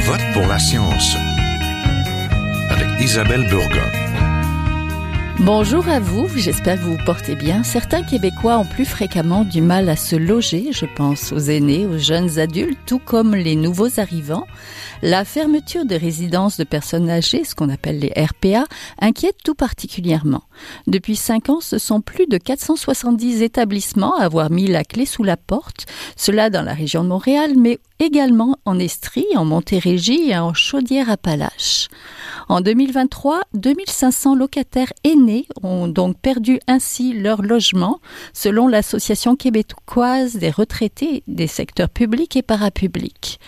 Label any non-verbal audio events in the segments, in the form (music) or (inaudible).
vote pour la science avec Isabelle Burgon. Bonjour à vous, j'espère que vous vous portez bien. Certains Québécois ont plus fréquemment du mal à se loger, je pense aux aînés, aux jeunes adultes, tout comme les nouveaux arrivants. La fermeture de résidences de personnes âgées, ce qu'on appelle les RPA, inquiète tout particulièrement. Depuis cinq ans, ce sont plus de 470 établissements à avoir mis la clé sous la porte, cela dans la région de Montréal, mais également en Estrie, en Montérégie et en Chaudière-Appalaches. En 2023, 2500 locataires aînés ont donc perdu ainsi leur logement, selon l'Association québécoise des retraités des secteurs publics et parapublics.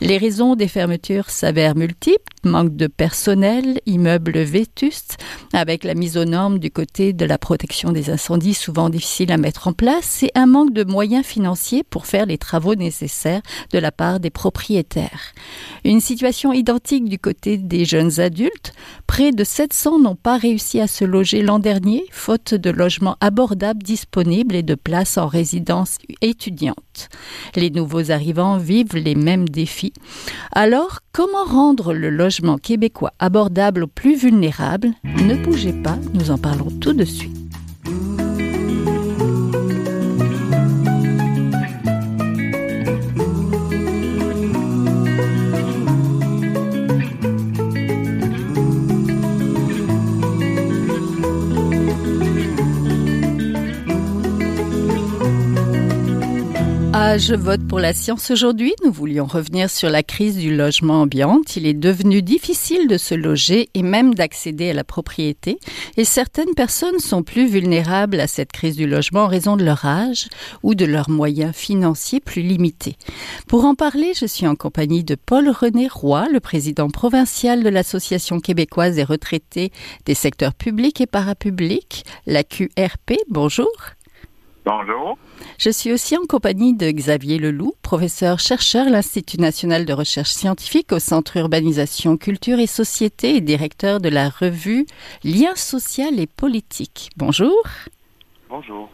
Les raisons des fermetures s'avèrent multiples, manque de personnel, immeubles vétustes, avec la mise aux normes du côté de la protection des incendies souvent difficile à mettre en place, et un manque de moyens financiers pour faire les travaux nécessaires de la part des propriétaires. Une situation identique du côté des jeunes adultes près de 700 n'ont pas réussi à se loger l'an dernier, faute de logements abordables disponibles et de places en résidence étudiante. Les nouveaux arrivants vivent les mêmes défis. Alors, comment rendre le logement québécois abordable aux plus vulnérables? Ne bougez pas, nous en parlons tout de suite. Je vote pour la science aujourd'hui. Nous voulions revenir sur la crise du logement ambiant. Il est devenu difficile de se loger et même d'accéder à la propriété. Et certaines personnes sont plus vulnérables à cette crise du logement en raison de leur âge ou de leurs moyens financiers plus limités. Pour en parler, je suis en compagnie de Paul-René Roy, le président provincial de l'Association québécoise des retraités des secteurs publics et parapublics, la QRP. Bonjour. Bonjour. Je suis aussi en compagnie de Xavier Leloup, professeur-chercheur à l'Institut national de recherche scientifique au Centre Urbanisation, Culture et Société et directeur de la revue Liens social et politique. Bonjour. Bonjour.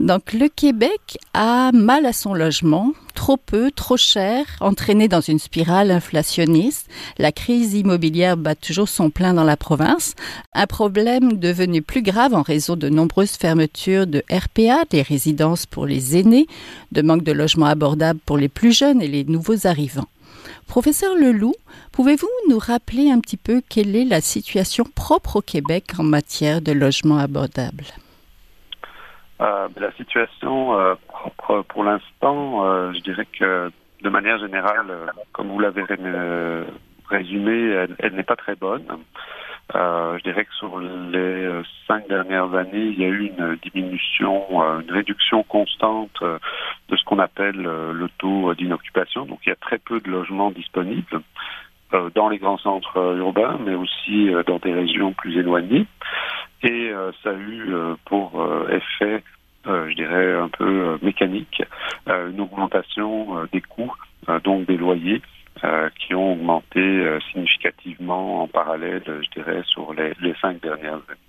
Donc le Québec a mal à son logement, trop peu, trop cher, entraîné dans une spirale inflationniste. La crise immobilière bat toujours son plein dans la province. Un problème devenu plus grave en raison de nombreuses fermetures de RPA, des résidences pour les aînés, de manque de logements abordables pour les plus jeunes et les nouveaux arrivants. Professeur Leloup, pouvez-vous nous rappeler un petit peu quelle est la situation propre au Québec en matière de logements abordables? Euh, la situation euh, propre pour l'instant, euh, je dirais que de manière générale, comme vous l'avez résumé, elle, n'est pas très bonne. je dirais que sur les cinq dernières années, il y a eu une diminution, une réduction constante de ce qu'on appelle le taux d'inoccupation. Donc il y a très peu de logements disponibles dans les grands centres urbains, mais aussi dans des régions plus éloignées. Et ça a eu pour effet euh, je dirais, un peu euh, mécanique, euh, une augmentation des coûts, donc des loyers, qui ont augmenté significativement en parallèle, je dirais, sur les, cinq dernières années.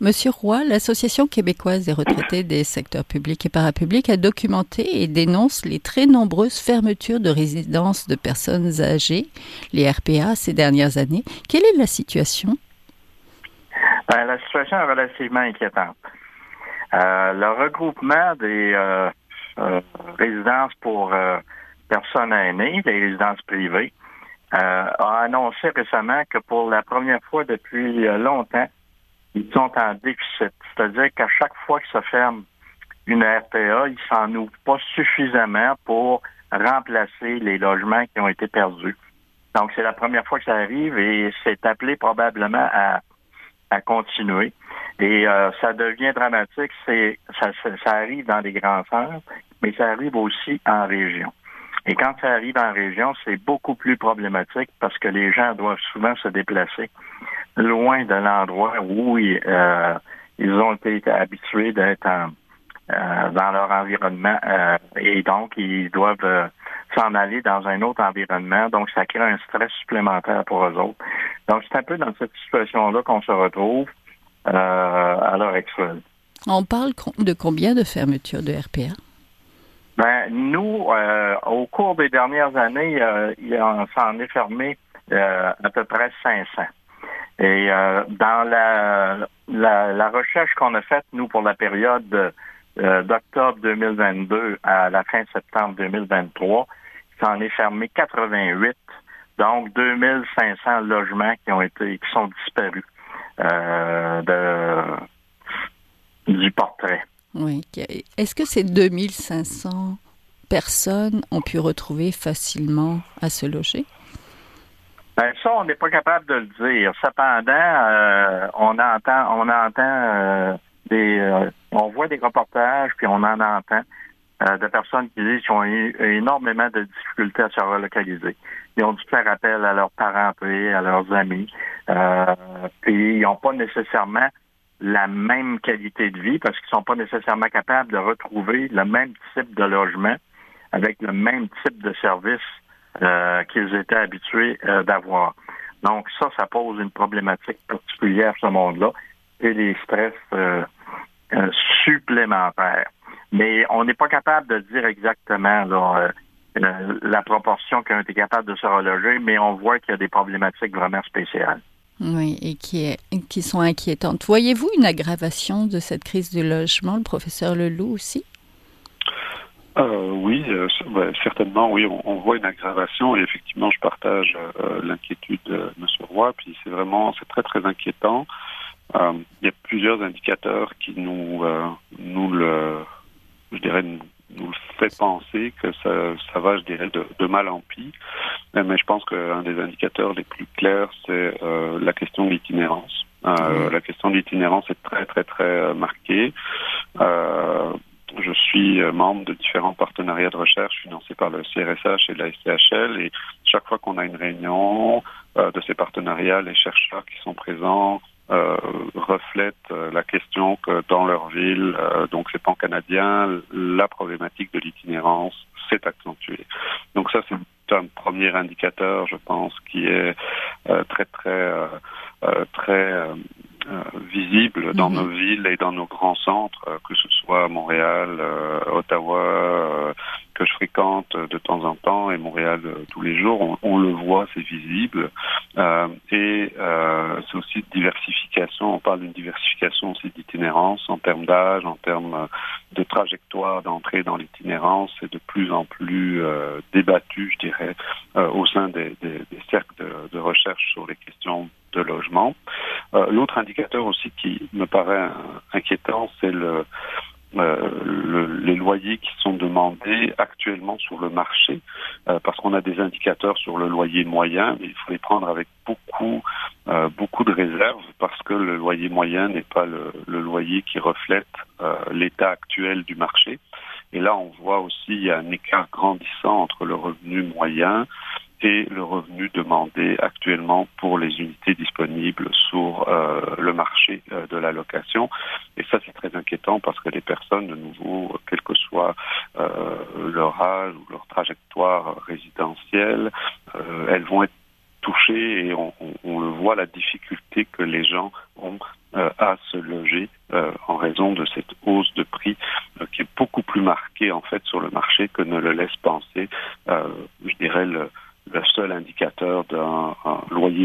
Monsieur Roy, l'Association québécoise des retraités des secteurs publics et parapublics a documenté et dénonce les très nombreuses fermetures de résidences de personnes âgées, les RPA, ces dernières années. Quelle est la situation? Ben, la situation est relativement inquiétante. Euh, le regroupement des euh, euh, résidences pour personnes aînées, des résidences privées, a annoncé récemment que pour la première fois depuis longtemps, ils sont en déficit. C'est-à-dire qu'à chaque fois que se ferme une RPA, ils s'en ouvrent pas suffisamment pour remplacer les logements qui ont été perdus. Donc, c'est la première fois que ça arrive et c'est appelé probablement à, à continuer. Et euh, ça devient dramatique. C'est ça, ça, arrive dans les grands centres, mais ça arrive aussi en région. Et quand ça arrive en région, c'est beaucoup plus problématique parce que les gens doivent souvent se déplacer loin de l'endroit où ils, euh, ils ont été habitués d'être euh, dans leur environnement et donc ils doivent s'en aller dans un autre environnement. Donc ça crée un stress supplémentaire pour eux autres. Donc c'est un peu dans cette situation-là qu'on se retrouve. Euh, à l'heure actuelle. On parle de combien de fermetures de RPA? Ben, nous, euh, au cours des dernières années, il s'en est fermé à peu près 500. Et dans la, la, recherche qu'on a faite, nous, pour la période d'octobre 2022 à la fin septembre 2023, il s'en est fermé 88 donc, 2500 logements qui ont été, qui sont disparus euh, de, du portrait. Oui. Est-ce que ces 2500 personnes ont pu retrouver facilement à se loger? Ben ça, on n'est pas capable de le dire. Cependant, euh, on entend, on entend euh, on voit des reportages, puis on en entend de personnes qui disent qu'ils ont eu énormément de difficultés à se relocaliser. Ils ont dû faire appel à leurs parents, à leurs amis. Euh, puis ils n'ont pas nécessairement la même qualité de vie parce qu'ils sont pas nécessairement capables de retrouver le même type de logement avec le même type de service euh, qu'ils étaient habitués euh, d'avoir. Donc ça, ça pose une problématique particulière ce monde-là et des stress supplémentaires. Mais on n'est pas capable de dire exactement là, la, proportion qui ont été capables de se reloger, mais on voit qu'il y a des problématiques vraiment spéciales. Oui, et qui, est, qui sont inquiétantes. Voyez-vous une aggravation de cette crise du logement, le professeur Leloup aussi? Euh, oui, euh, ben, certainement, oui, on, voit une aggravation et effectivement, je partage euh, l'inquiétude de M. Roy, puis c'est vraiment, c'est très, très inquiétant. Il y a plusieurs indicateurs qui nous, nous le, je dirais, nous le fait penser que ça, ça va, je dirais, de, mal en pis. Mais je pense qu'un des indicateurs les plus clairs, c'est euh, la question de l'itinérance. Euh, La question de l'itinérance est très, très, très euh, marquée. Euh, je suis membre de différents partenariats de recherche financés par le CRSH et la SCHL et chaque fois qu'on a une réunion de ces partenariats, les chercheurs qui sont présents euh, reflètent euh, la question que dans leur ville, euh, donc c'est pan canadien, la problématique de l'itinérance s'est accentuée. Donc ça c'est un premier indicateur, je pense, qui est très très très visible dans mhm. nos villes et dans nos grands centres, que ce soit Montréal, Ottawa, que je fréquente de temps en temps et Montréal euh, tous les jours, on, le voit, c'est visible. Euh, et euh, c'est aussi diversification, on parle d'une diversification aussi d'itinérance en termes d'âge, en termes de trajectoire d'entrée dans l'itinérance, c'est de plus en plus débattu, je dirais, au sein des, des, des cercles de, de, recherche sur les questions de. L'autre indicateur aussi qui me paraît inquiétant, c'est euh, le, les loyers qui sont demandés actuellement sur le marché, euh, parce qu'on a des indicateurs sur le loyer moyen, mais il faut les prendre avec beaucoup, euh, beaucoup de réserves, parce que le loyer moyen n'est pas le, le, loyer qui reflète l'état actuel du marché. Et là, on voit aussi un écart grandissant entre le revenu moyen et le revenu demandé actuellement pour les unités disponibles sur euh, le marché euh, de la location. Et ça, c'est très inquiétant parce que les personnes, de nouveau, quel que soit euh, leur âge ou leur trajectoire résidentielle, elles vont être touchées et on, le voit, la difficulté que les gens ont à se loger en raison de cette hausse de prix qui est beaucoup plus marquée en fait sur le marché que ne le laisse penser, je dirais, le,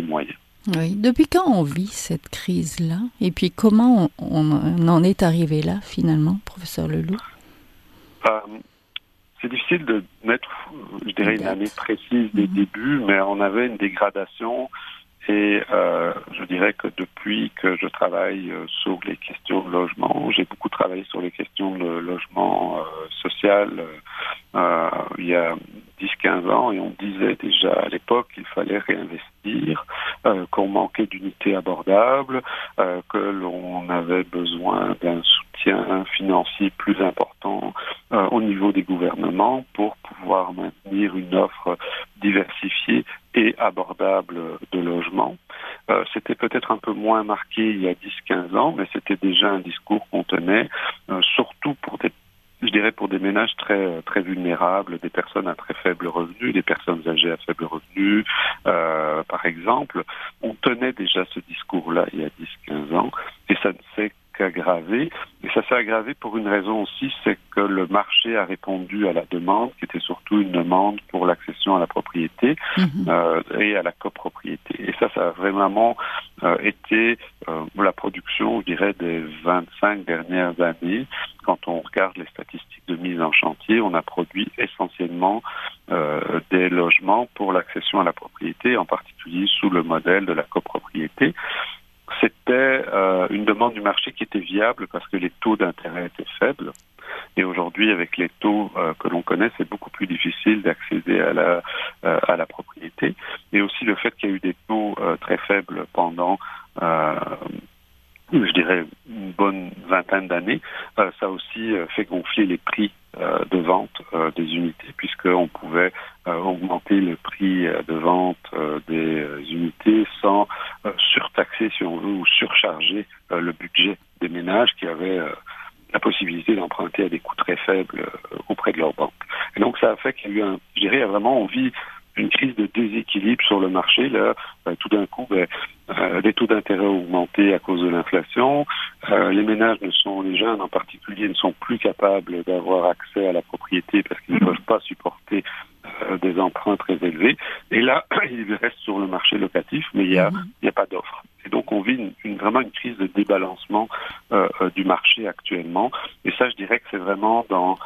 loyer moyen. Oui. Depuis quand on vit cette crise-là? Et puis comment on, en est arrivé là, finalement, professeur Leloup? Euh, C'est difficile de mettre, je dirais, une année précise des mhm. débuts, mais on avait une dégradation et euh, je dirais que depuis que je travaille euh, sur les questions de logement, j'ai beaucoup travaillé sur les questions de logement social il y a 10-15 ans et on disait déjà à l'époque qu'il fallait réinvestir, euh, qu'on manquait d'unités abordables, euh, que l'on avait besoin d'un soutien financier plus important euh, au niveau des gouvernements pour pouvoir maintenir une offre diversifiée et abordable de logement. Euh, c'était peut-être un peu moins marqué il y a 10-15 ans, mais c'était déjà un discours qu'on tenait, surtout pour des dirais pour des ménages très très vulnérables, des personnes à très faible revenu, des personnes âgées à faible revenu, euh, par exemple, on tenait déjà ce discours-là il y a 10-15 ans, et ça ne s'est qu'aggravé. Et ça s'est aggravé pour une raison aussi, c'est que le marché a répondu à la demande, qui était surtout une demande pour l'accession à la propriété mhm. euh, et à la copropriété. Et ça, ça a vraiment euh, été euh, la production, je dirais, des 25 dernières années. Quand on regarde les statistiques mise en chantier, on a produit essentiellement des logements pour l'accession à la propriété, en particulier sous le modèle de la copropriété c'était euh, une demande du marché qui était viable parce que les taux d'intérêt étaient faibles. Et aujourd'hui, avec les taux euh, que l'on connaît, c'est beaucoup plus difficile d'accéder à la euh, à la propriété. Et aussi le fait qu'il y a eu des taux très faibles pendant je dirais une bonne vingtaine d'années, ça a aussi fait gonfler les prix euh, de vente euh, des unités, puisqu'on pouvait euh, augmenter le prix de vente des unités sans surtaxer, si on veut, ou surcharger le budget des ménages qui avaient la possibilité d'emprunter à des coûts très faibles auprès de leur banque. Et donc ça a fait qu'il y a eu un, je dirais, vraiment, on vit une crise de déséquilibre sur le marché. Là, ben, tout d'un coup, ben, euh, les taux d'intérêt ont augmenté à cause de l'inflation. Euh, les ménages ne sont, les jeunes en particulier, ne sont plus capables d'avoir accès à la propriété parce qu'ils ne peuvent pas supporter euh, des emprunts très élevés. Et là, (clears throat) ils restent sur le marché locatif, mais il n'y a, a pas d'offre. Et donc, on vit une, vraiment une crise de débalancement du marché actuellement. Et ça, je dirais que c'est vraiment dans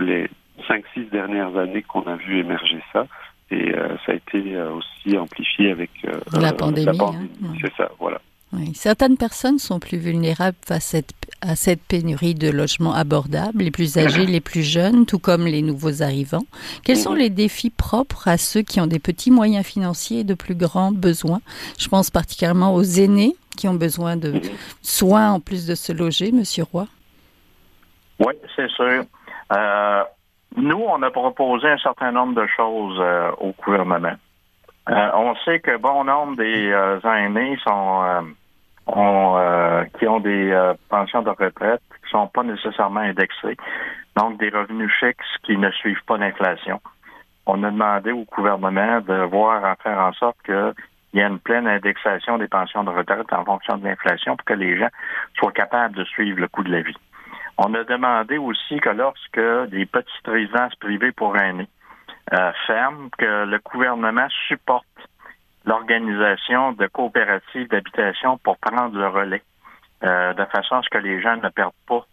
les cinq, six dernières années qu'on a vu émerger ça. Et euh, ça a été euh, aussi amplifié avec euh, la pandémie. Hein. C'est ça, voilà. Oui. Certaines personnes sont plus vulnérables face à cette, à cette, pénurie de logements abordables, les plus âgés, les plus jeunes, tout comme les nouveaux arrivants. Quels sont les défis propres à ceux qui ont des petits moyens financiers et de plus grands besoins? Je pense particulièrement aux aînés qui ont besoin de mhm. soins en plus de se loger, Monsieur Roy. Oui, c'est sûr. Euh, nous, on a proposé un certain nombre de choses euh, au gouvernement. Euh, on sait que bon nombre des euh, aînés sont ont, qui ont des pensions de retraite qui sont pas nécessairement indexées, donc des revenus fixes qui ne suivent pas l'inflation. On a demandé au gouvernement de voir à faire en sorte qu'il y ait une pleine indexation des pensions de retraite en fonction de l'inflation pour que les gens soient capables de suivre le coût de la vie. On a demandé aussi que lorsque des petites résidences privées pour aînés euh, ferment, que le gouvernement supporte l'organisation de coopératives d'habitation pour prendre le relais, euh, de façon à ce que les gens ne perdent pas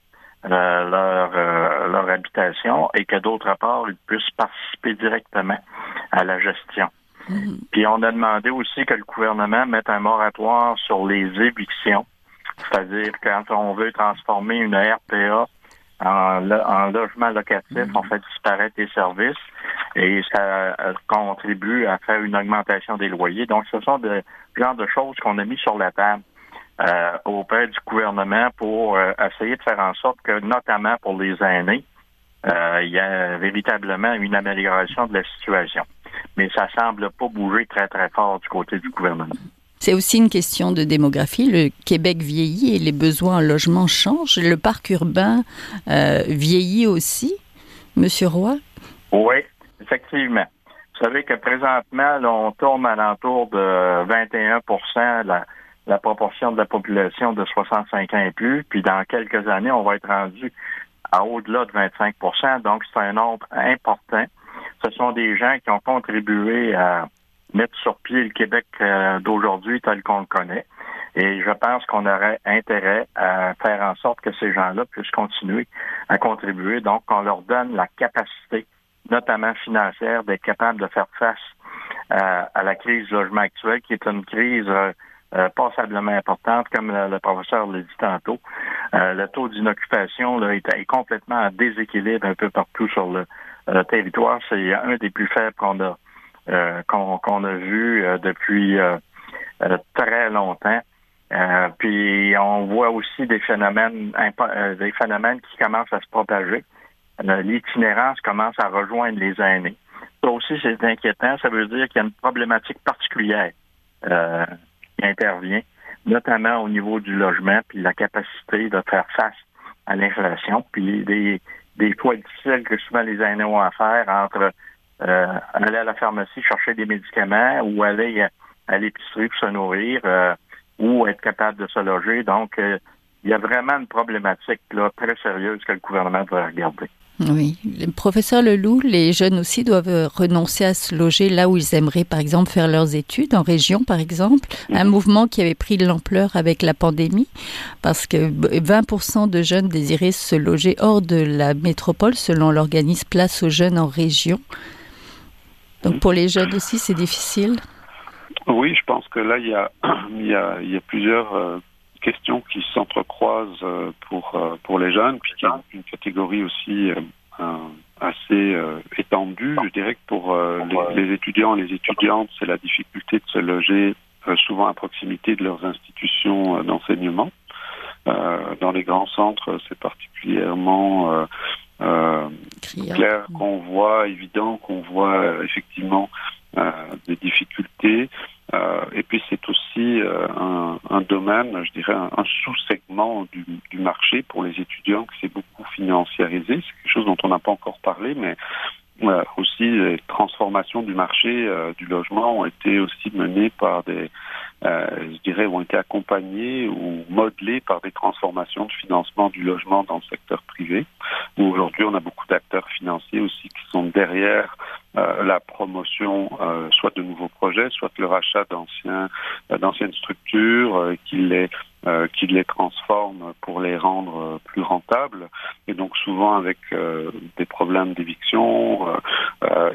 euh, leur, euh, leur habitation et que d'autre part, ils puissent participer directement à la gestion. Mm-hmm. Puis on a demandé aussi que le gouvernement mette un moratoire sur les évictions c'est-à-dire quand on veut transformer une RPA en, logement locatif, on fait disparaître les services et ça euh, contribue à faire une augmentation des loyers. Donc, ce sont des genres de choses qu'on a mis sur la table euh, auprès du gouvernement pour euh, essayer de faire en sorte que, notamment pour les aînés, euh, il y a véritablement une amélioration de la situation. Mais ça semble pas bouger très, très fort du côté du gouvernement. C'est aussi une question de démographie. Le Québec vieillit et les besoins en logement changent. Le parc urbain euh, vieillit aussi, Monsieur Roy? Oui, effectivement. Vous savez que présentement, on tourne à l'entour de 21 la, la proportion de la population de 65 ans et plus. Puis dans quelques années, on va être rendu à au-delà de 25% Donc, c'est un nombre important. Ce sont des gens qui ont contribué à mettre sur pied le Québec euh, d'aujourd'hui tel qu'on le connaît. Et je pense qu'on aurait intérêt à faire en sorte que ces gens-là puissent continuer à contribuer. Donc, on leur donne la capacité, notamment financière, d'être capable de faire face euh, à, la crise du logement actuelle, qui est une crise euh, passablement importante, comme le, professeur l'a dit tantôt. le taux d'inoccupation est, est, complètement en déséquilibre un peu partout sur le territoire. C'est un des plus faibles qu'on a euh, qu'on a vu euh, depuis euh, très longtemps. puis on voit aussi des phénomènes des phénomènes qui commencent à se propager. L'itinérance commence à rejoindre les aînés. Ça aussi, c'est inquiétant. Ça veut dire qu'il y a une problématique particulière qui intervient, notamment au niveau du logement, puis la capacité de faire face à l'inflation, puis des, des fois difficiles que souvent les aînés ont à faire entre euh, aller à la pharmacie chercher des médicaments ou aller à l'épicerie pour se nourrir euh, ou être capable de se loger. Donc, euh, il y a vraiment une problématique là, très sérieuse que le gouvernement doit regarder. Oui, professeur Leloup, les jeunes aussi doivent renoncer à se loger là où ils aimeraient, par exemple, faire leurs études, en région, par exemple. Un mhm. mouvement qui avait pris de l'ampleur avec la pandémie, parce que 20% de jeunes désiraient se loger hors de la métropole, selon l'organisme Place aux jeunes en région. Donc pour les jeunes aussi, c'est difficile? Oui, je pense que là, (clears throat) il y a, il y a, plusieurs euh, questions qui s'entrecroisent euh, pour, euh, pour les jeunes, puis a une catégorie aussi assez étendue. Je dirais que pour les, les, étudiants et les étudiantes, c'est la difficulté de se loger souvent à proximité de leurs institutions d'enseignement. dans les grands centres, c'est particulièrement euh, clair qu'on voit, évident qu'on voit effectivement euh, des difficultés. Euh, et puis c'est aussi euh, un, un, domaine, je dirais, un, sous-segment du, du, marché pour les étudiants qui s'est beaucoup financiarisé. C'est quelque chose dont on n'a pas encore parlé, mais aussi les transformations du marché du logement ont été aussi menées par des, je dirais, ont été accompagnées ou modelées par des transformations de financement du logement dans le secteur privé. Aujourd'hui on a beaucoup d'acteurs financiers aussi qui sont derrière euh, la promotion euh, soit de nouveaux projets, soit le rachat d'anciens euh, d'anciennes structures qui les qui les transforment pour les rendre plus rentables et donc souvent avec des problèmes d'éviction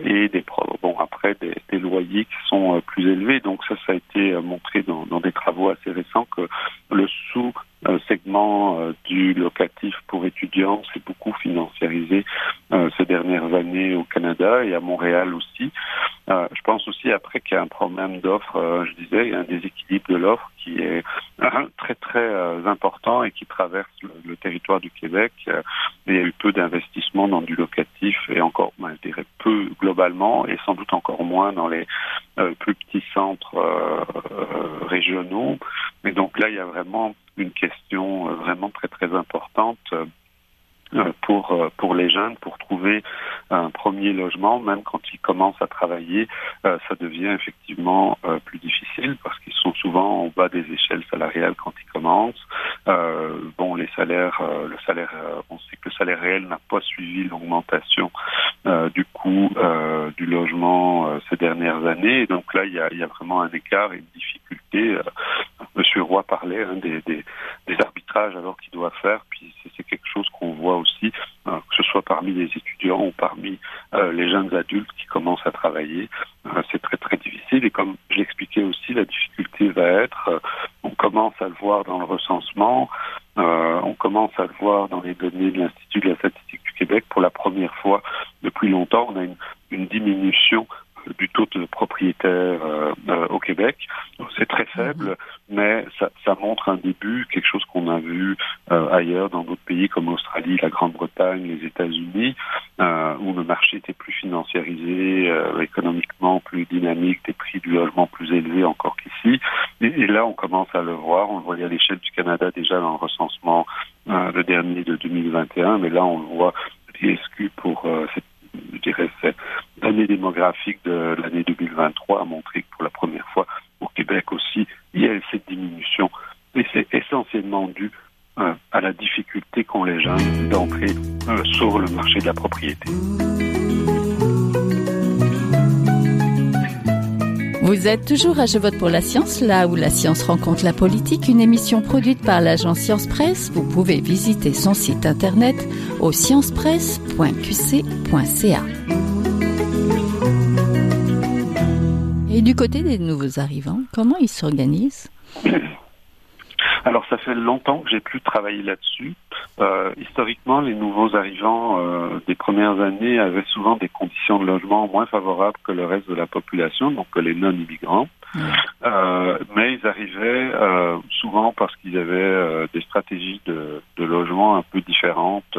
et des bon après des, des, loyers qui sont plus élevés donc ça ça a été montré dans, dans des travaux assez récents que le sous segment du locatif pour étudiants s'est beaucoup financiarisé ces dernières années au Canada et à Montréal aussi. Euh, je pense aussi après qu'il y a un problème d'offre, euh, je disais, il y a un déséquilibre de l'offre qui est euh, très très important et qui traverse le, territoire du Québec. il y a eu peu d'investissements dans du locatif et encore, ben, je dirais peu globalement et sans doute encore moins dans les plus petits centres régionaux. Mais donc là, il y a vraiment une question vraiment très très importante euh, pour euh, pour les jeunes pour trouver un premier logement même quand ils commencent à travailler euh, ça devient effectivement plus difficile parce qu'ils sont souvent en bas des échelles salariales quand ils commencent. Bon les salaires le salaire on sait que le salaire réel n'a pas suivi l'augmentation du coût du logement ces dernières années. Donc là il y a, il y a vraiment un écart et une difficulté Monsieur Roy parlait hein, des, arbitrages alors qu'il doit faire, puis c'est quelque chose qu'on voit aussi, euh, que ce soit parmi les étudiants ou parmi euh, les jeunes adultes qui commencent à travailler. Euh, c'est très très difficile et comme je l'expliquais aussi, la difficulté va être, on commence à le voir dans le recensement, on commence à le voir dans les données de l'Institut de la statistique du Québec. Pour la première fois depuis longtemps, on a une diminution du taux de propriétaires euh, euh, au Québec. C'est très faible, mhm. mais ça, ça, montre un début, quelque chose qu'on a vu euh, ailleurs dans d'autres pays comme l'Australie, la Grande-Bretagne, les États-Unis, où le marché était plus financiarisé, économiquement plus dynamique, des prix du logement plus élevés encore qu'ici. Et, et, là, on commence à le voir. On le voyait à l'échelle du Canada déjà dans le recensement le dernier de 2021, mais là, on le voit l'ISQ pour cette je dirais, cette année démographique de l'année 2023 a montré que pour la première fois au Québec aussi, il y a cette diminution. Et c'est essentiellement dû euh, à la difficulté qu'ont les jeunes d'entrer euh, sur le marché de la propriété. Vous êtes toujours à Je vote pour la science, là où la science rencontre la politique, une émission produite par l'agence Science Presse. Vous pouvez visiter son site internet au sciencepresse.qc.ca. Et du côté des nouveaux arrivants, comment ils s'organisent? (laughs) alors ça fait longtemps que j'ai plus travaillé là-dessus. Euh, historiquement, les nouveaux arrivants euh, des premières années avaient souvent des conditions de logement moins favorables que le reste de la population, donc que les non-immigrants. Euh, mais ils arrivaient euh, souvent parce qu'ils avaient euh, des stratégies de, de, logement un peu différentes,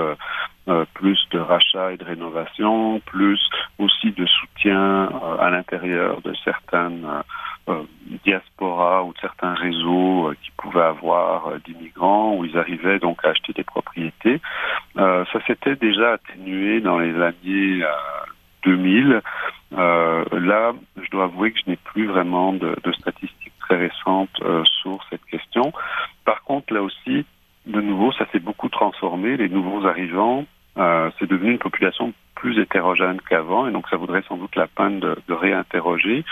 euh, plus de rachat et de rénovation, plus aussi de soutien à l'intérieur de certaines diasporas ou de certains réseaux qui pouvaient avoir d'immigrants où ils arrivaient donc à acheter des propriétés. ça s'était déjà atténué dans les années 2000. Euh, là, je dois avouer que je n'ai plus vraiment de, statistiques très récentes euh, sur cette question. Par contre, là aussi, de nouveau, ça s'est beaucoup transformé. Les nouveaux arrivants, euh, c'est devenu une population plus hétérogène qu'avant, et donc ça voudrait sans doute la peine de, de réinterroger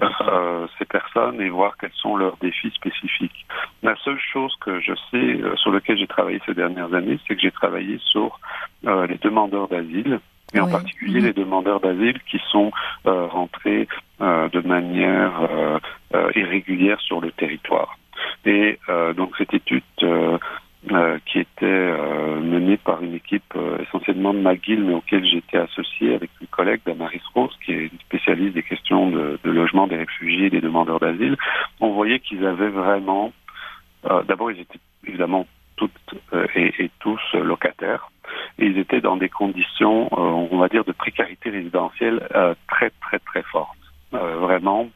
euh, ces personnes et voir quels sont leurs défis spécifiques. La seule chose que je sais euh, sur lequel j'ai travaillé ces dernières années, c'est que j'ai travaillé sur les demandeurs d'asile et en particulier Mhm. les demandeurs d'asile qui sont rentrés de manière irrégulière sur le territoire. Et donc cette étude euh, qui était euh, menée par une équipe euh, essentiellement de McGill, mais auquel j'étais associé avec une collègue d'Amaris Rose, qui est une spécialiste des questions de, de logement des réfugiés et des demandeurs d'asile, on voyait qu'ils avaient vraiment... euh, D'abord, ils étaient évidemment toutes euh, et, et tous locataires, et ils étaient dans des conditions, on va dire, de précarité résidentielle très, très, très fortes. Vraiment,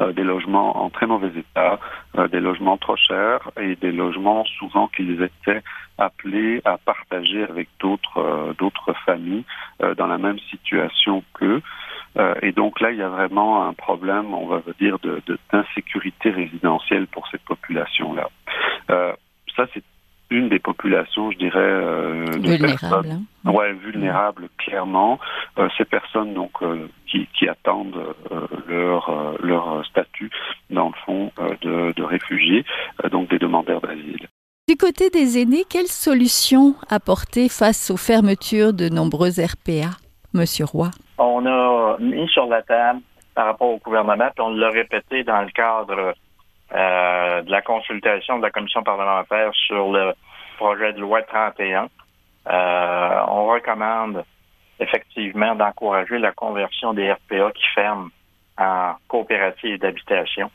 euh, des logements en très mauvais état, euh, des logements trop chers et des logements souvent qu'ils étaient appelés à partager avec d'autres euh, familles dans la même situation qu'eux. Et donc là, il y a vraiment un problème, on va dire, d'insécurité résidentielle pour cette population-là. Ça, c'est une des populations, je dirais, euh, de personnes Vulnérable. hein. Ouais, vulnérables, clairement. Euh, ces personnes donc euh, qui, qui attendent euh, leur euh, leur statut dans le fond euh, de, de réfugiés, euh, donc des demandeurs d'asile. Du côté des aînés, quelles solutions apporter face aux fermetures de nombreuses RPA, Monsieur Roy? On a mis sur la table par rapport au gouvernement, puis on l'a répété dans le cadre euh, de la consultation de la commission parlementaire sur le projet de loi 31. Euh, on recommande effectivement d'encourager la conversion des RPA qui ferment en coopératives d'habitation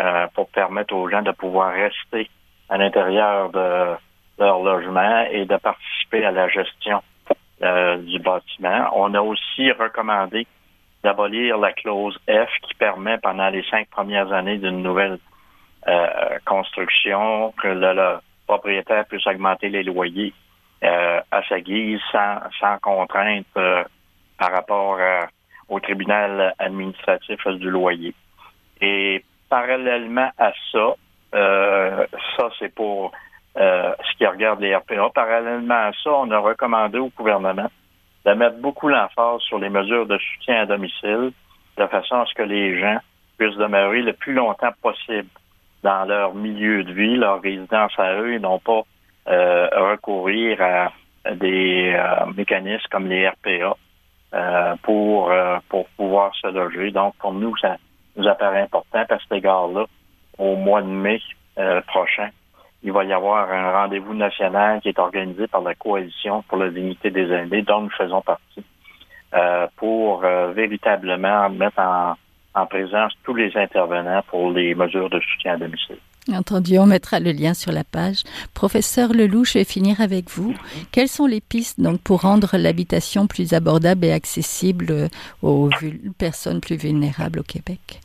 euh, pour permettre aux gens de pouvoir rester à l'intérieur de leur logement et de participer à la gestion euh, du bâtiment. On a aussi recommandé d'abolir la clause F qui permet pendant les cinq premières années d'une nouvelle euh, construction que le, le propriétaire puisse augmenter les loyers euh, à sa guise sans, sans contrainte euh, par rapport à- au tribunal administratif du loyer. Et parallèlement à ça, euh, ça c'est pour euh, ce qui regarde les RPA. Parallèlement à ça, on a recommandé au gouvernement de mettre beaucoup l'emphase sur les mesures de soutien à domicile, de façon à ce que les gens puissent demeurer le plus longtemps possible dans leur milieu de vie, leur résidence à eux, et non pas euh, recourir à des euh, mécanismes comme les RPA euh, pour, euh, pour pouvoir se loger. Donc, pour nous, ça nous apparaît important à cet égard-là. Au mois de mai euh, prochain, il va y avoir un rendez-vous national qui est organisé par la Coalition pour la dignité des aînés, dont nous faisons partie, euh, pour véritablement mettre en, en présence tous les intervenants pour les mesures de soutien à domicile. Entendu, on mettra le lien sur la page. Professeur Lelouch, je vais finir avec vous. Quelles sont les pistes donc pour rendre l'habitation plus abordable et accessible aux vul- personnes plus vulnérables au Québec?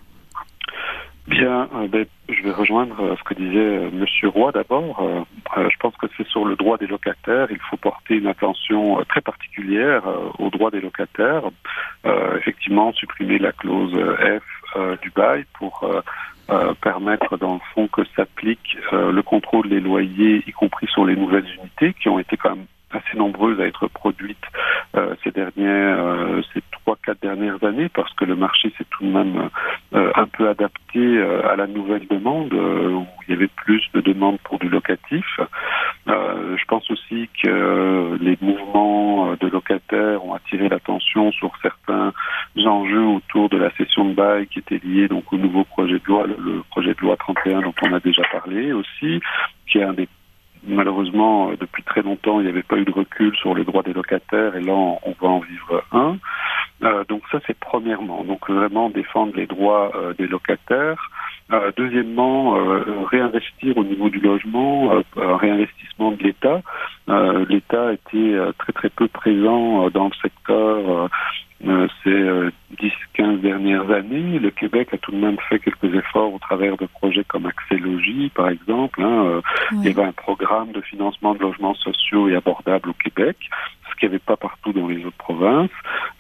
Bien, euh, ben, je vais rejoindre euh, ce que disait euh, Monsieur Roy d'abord. Je pense que c'est sur le droit des locataires. Il faut porter une attention très particulière aux droits des locataires. Euh, effectivement, supprimer la clause F du bail pour permettre dans le fond que s'applique le contrôle des loyers, y compris sur les nouvelles unités qui ont été quand même assez nombreuses à être produites euh, ces dernières, euh, ces trois, quatre dernières années, parce que le marché s'est tout de même euh, un peu adapté euh, à la nouvelle demande, où il y avait plus de demandes pour du locatif. Je pense aussi que les mouvements de locataires ont attiré l'attention sur certains enjeux autour de la cession de bail qui étaient liés donc au nouveau projet de loi, le, le projet de loi 31 dont on a déjà parlé aussi, qui est un des malheureusement, euh, depuis très longtemps, il n'y avait pas eu de recul sur les droits des locataires et là, on, va en vivre un. Euh, donc ça, c'est premièrement. Donc vraiment défendre les droits euh, des locataires. Deuxièmement, réinvestir au niveau du logement, un réinvestissement de l'État. L'État était très très peu présent dans le secteur ces euh, 10-15 dernières années. Le Québec a tout de même fait quelques efforts au travers de projets comme Accès Logis, par exemple. Hein, euh, il y avait un programme de financement de logements sociaux et abordables au Québec, qu'il n'y avait pas partout dans les autres provinces.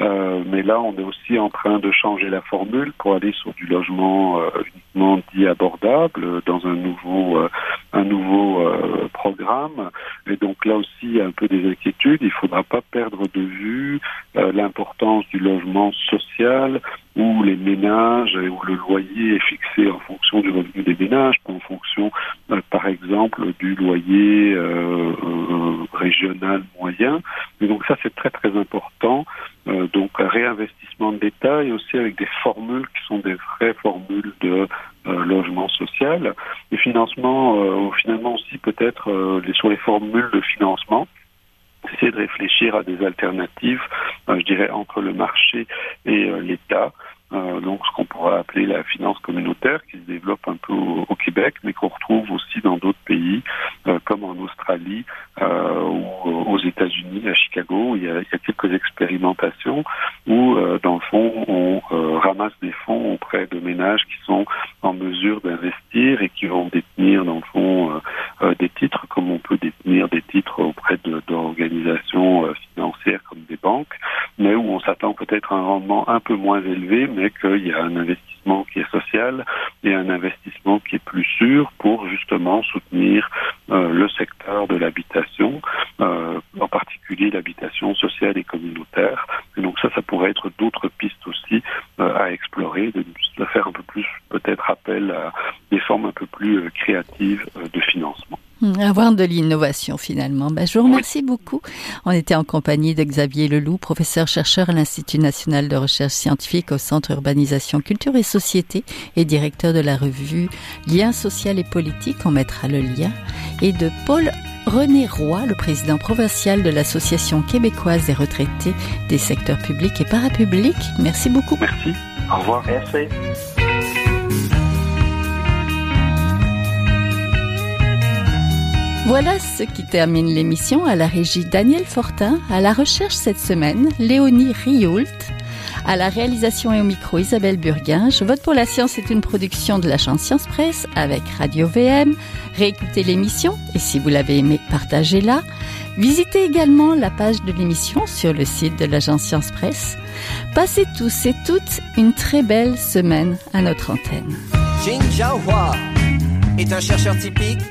Euh, mais là, on est aussi en train de changer la formule pour aller sur du logement euh, uniquement dit abordable, euh, dans un nouveau un nouveau programme. Et donc là aussi, il y a un peu des inquiétudes. Il ne faudra pas perdre de vue l'importance du logement social où les ménages, où le loyer est fixé en fonction du revenu des ménages, pas en fonction, par exemple, du loyer régional moyen. Et donc ça, c'est très très important. Euh, donc réinvestissement de l'État et aussi avec des formules qui sont des vraies formules de euh, logement social. Les financements, euh, finalement aussi peut-être sur les formules de financement essayer de réfléchir à des alternatives, je dirais, entre le marché et l'État. Euh, donc ce qu'on pourrait appeler la finance communautaire qui se développe un peu au, Québec, mais qu'on retrouve aussi dans d'autres pays, euh, comme en Australie euh, ou aux États-Unis, à Chicago. Il y, a, il y a quelques expérimentations où, dans le fond, on ramasse des fonds auprès de ménages qui sont en mesure d'investir et qui vont détenir, dans le fond, des titres, comme on peut détenir des titres auprès d'organisations financières mais où on s'attend peut-être à un rendement un peu moins élevé, mais qu'il y a un investissement qui est social et un investissement qui est plus sûr pour justement soutenir euh, le secteur de l'habitation, euh, en particulier l'habitation sociale et communautaire. Et donc ça, ça pourrait être d'autres pistes aussi euh, à explorer, de, de, faire un peu plus peut-être appel à des formes un peu plus créatives de financement. Hmm, avoir de l'innovation finalement. Ben, je vous remercie beaucoup. On était en compagnie de Xavier Leloup, professeur-chercheur à l'Institut national de recherche scientifique au Centre Urbanisation, Culture et Société et directeur de la revue Liens social et politique. On mettra le lien. Et de Paul René Roy, le président provincial de l'Association québécoise des retraités des secteurs publics et parapublics. Merci beaucoup. Merci. Au revoir. Merci. Voilà ce qui termine l'émission à la régie Daniel Fortin, à la recherche cette semaine Léonie Rioult, à la réalisation et au micro Isabelle Burguin. Je vote pour la science est une production de l'agence Science Presse avec Radio VM. Réécoutez l'émission et si vous l'avez aimé, partagez-la. Visitez également la page de l'émission sur le site de l'agence Science Presse. Passez tous et toutes une très belle semaine à notre antenne. Jin Jiahua est un chercheur typique